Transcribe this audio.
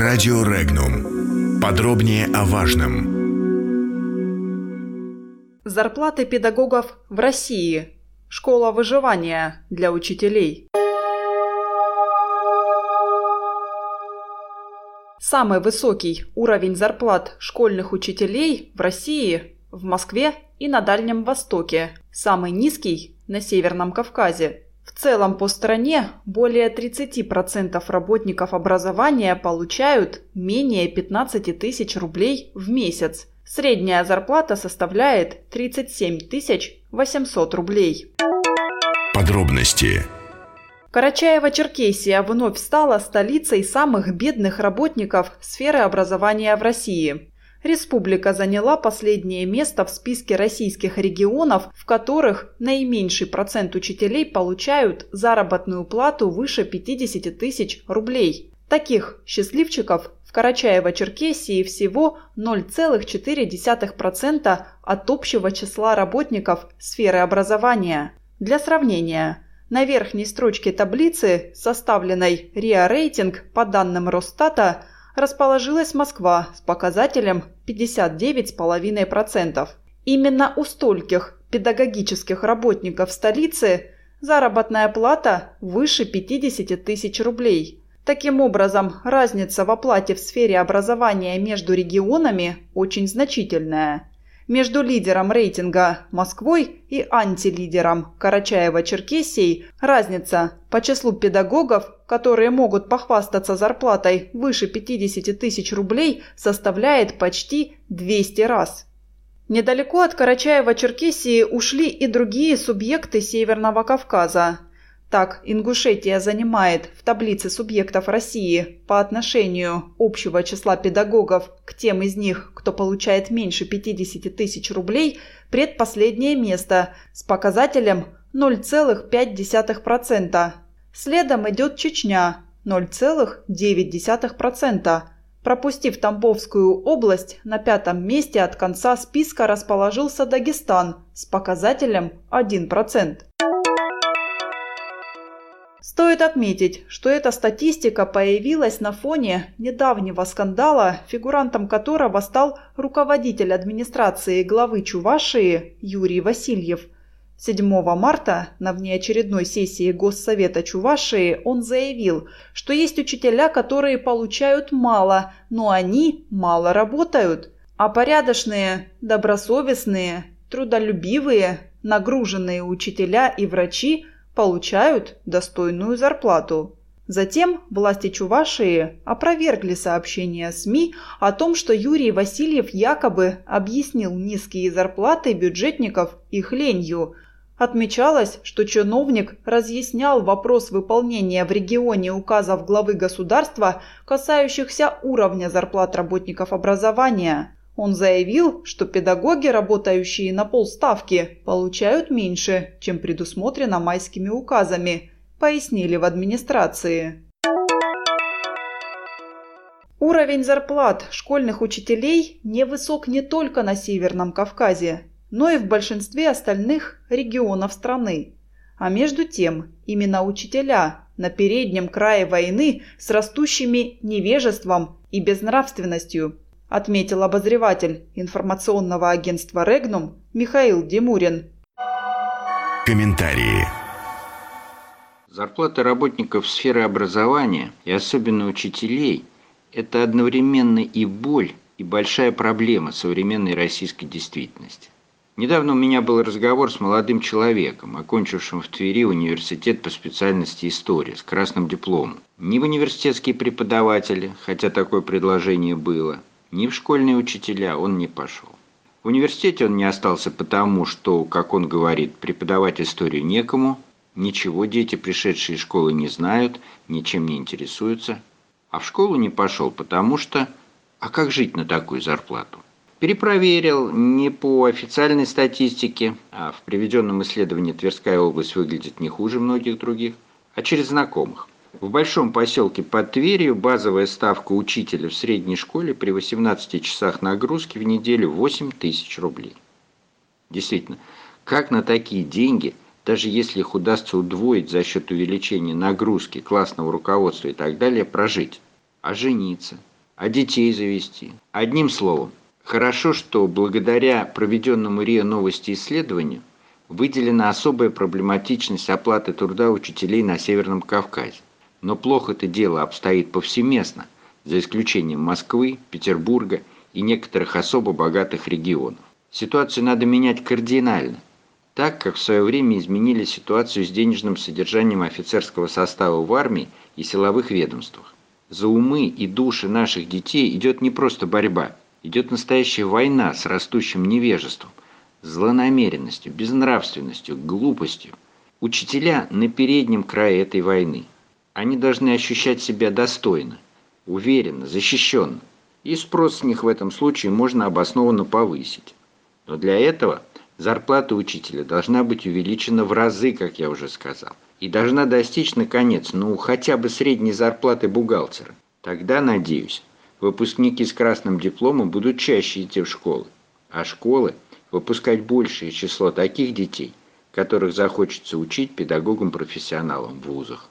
Радио Регнум. Подробнее о важном. Зарплаты педагогов в России. Школа выживания для учителей. Самый высокий уровень зарплат школьных учителей в России, в Москве и на Дальнем Востоке. Самый низкий – на Северном Кавказе. В целом по стране более 30% работников образования получают менее 15 тысяч рублей в месяц. Средняя зарплата составляет 37 800 рублей. Подробности Карачаево-Черкесия вновь стала столицей самых бедных работников сферы образования в России. Республика заняла последнее место в списке российских регионов, в которых наименьший процент учителей получают заработную плату выше 50 тысяч рублей. Таких счастливчиков в Карачаево-Черкесии всего 0,4% от общего числа работников сферы образования. Для сравнения, на верхней строчке таблицы, составленной РИА рейтинг по данным Росстата, расположилась Москва с показателем 59,5%. Именно у стольких педагогических работников столицы заработная плата выше 50 тысяч рублей. Таким образом, разница в оплате в сфере образования между регионами очень значительная между лидером рейтинга Москвой и антилидером Карачаево-Черкесией разница по числу педагогов, которые могут похвастаться зарплатой выше 50 тысяч рублей, составляет почти 200 раз. Недалеко от Карачаева-Черкесии ушли и другие субъекты Северного Кавказа. Так, Ингушетия занимает в таблице субъектов России по отношению общего числа педагогов к тем из них, кто получает меньше 50 тысяч рублей, предпоследнее место с показателем 0,5%. Следом идет Чечня – 0,9%. Пропустив Тамбовскую область, на пятом месте от конца списка расположился Дагестан с показателем 1%. Стоит отметить, что эта статистика появилась на фоне недавнего скандала, фигурантом которого стал руководитель администрации главы Чувашии Юрий Васильев. 7 марта на внеочередной сессии Госсовета Чувашии он заявил, что есть учителя, которые получают мало, но они мало работают, а порядочные, добросовестные, трудолюбивые, нагруженные учителя и врачи – получают достойную зарплату. Затем власти Чувашии опровергли сообщения СМИ о том, что Юрий Васильев якобы объяснил низкие зарплаты бюджетников их ленью. Отмечалось, что чиновник разъяснял вопрос выполнения в регионе указов главы государства, касающихся уровня зарплат работников образования. Он заявил, что педагоги, работающие на полставки, получают меньше, чем предусмотрено майскими указами, пояснили в администрации. Уровень зарплат школьных учителей невысок не только на Северном Кавказе, но и в большинстве остальных регионов страны. А между тем, именно учителя на переднем крае войны с растущими невежеством и безнравственностью отметил обозреватель информационного агентства «Регнум» Михаил Демурин. Комментарии. Зарплата работников сферы образования, и особенно учителей, это одновременно и боль, и большая проблема современной российской действительности. Недавно у меня был разговор с молодым человеком, окончившим в Твери университет по специальности история с красным дипломом. Не в университетские преподаватели, хотя такое предложение было, ни в школьные учителя он не пошел. В университете он не остался потому, что, как он говорит, преподавать историю некому, ничего дети, пришедшие из школы, не знают, ничем не интересуются. А в школу не пошел, потому что... А как жить на такую зарплату? Перепроверил не по официальной статистике, а в приведенном исследовании Тверская область выглядит не хуже многих других, а через знакомых. В большом поселке под Тверью базовая ставка учителя в средней школе при 18 часах нагрузки в неделю 8 тысяч рублей. Действительно, как на такие деньги, даже если их удастся удвоить за счет увеличения нагрузки, классного руководства и так далее, прожить? А жениться? а детей завести. Одним словом, хорошо, что благодаря проведенному РИА Новости исследованию выделена особая проблематичность оплаты труда учителей на Северном Кавказе. Но плохо это дело обстоит повсеместно, за исключением Москвы, Петербурга и некоторых особо богатых регионов. Ситуацию надо менять кардинально, так как в свое время изменили ситуацию с денежным содержанием офицерского состава в армии и силовых ведомствах. За умы и души наших детей идет не просто борьба, идет настоящая война с растущим невежеством, злонамеренностью, безнравственностью, глупостью. Учителя на переднем крае этой войны. Они должны ощущать себя достойно, уверенно, защищенно. И спрос с них в этом случае можно обоснованно повысить. Но для этого зарплата учителя должна быть увеличена в разы, как я уже сказал и должна достичь, наконец, ну, хотя бы средней зарплаты бухгалтера. Тогда, надеюсь, выпускники с красным дипломом будут чаще идти в школы, а школы выпускать большее число таких детей, которых захочется учить педагогам-профессионалам в вузах.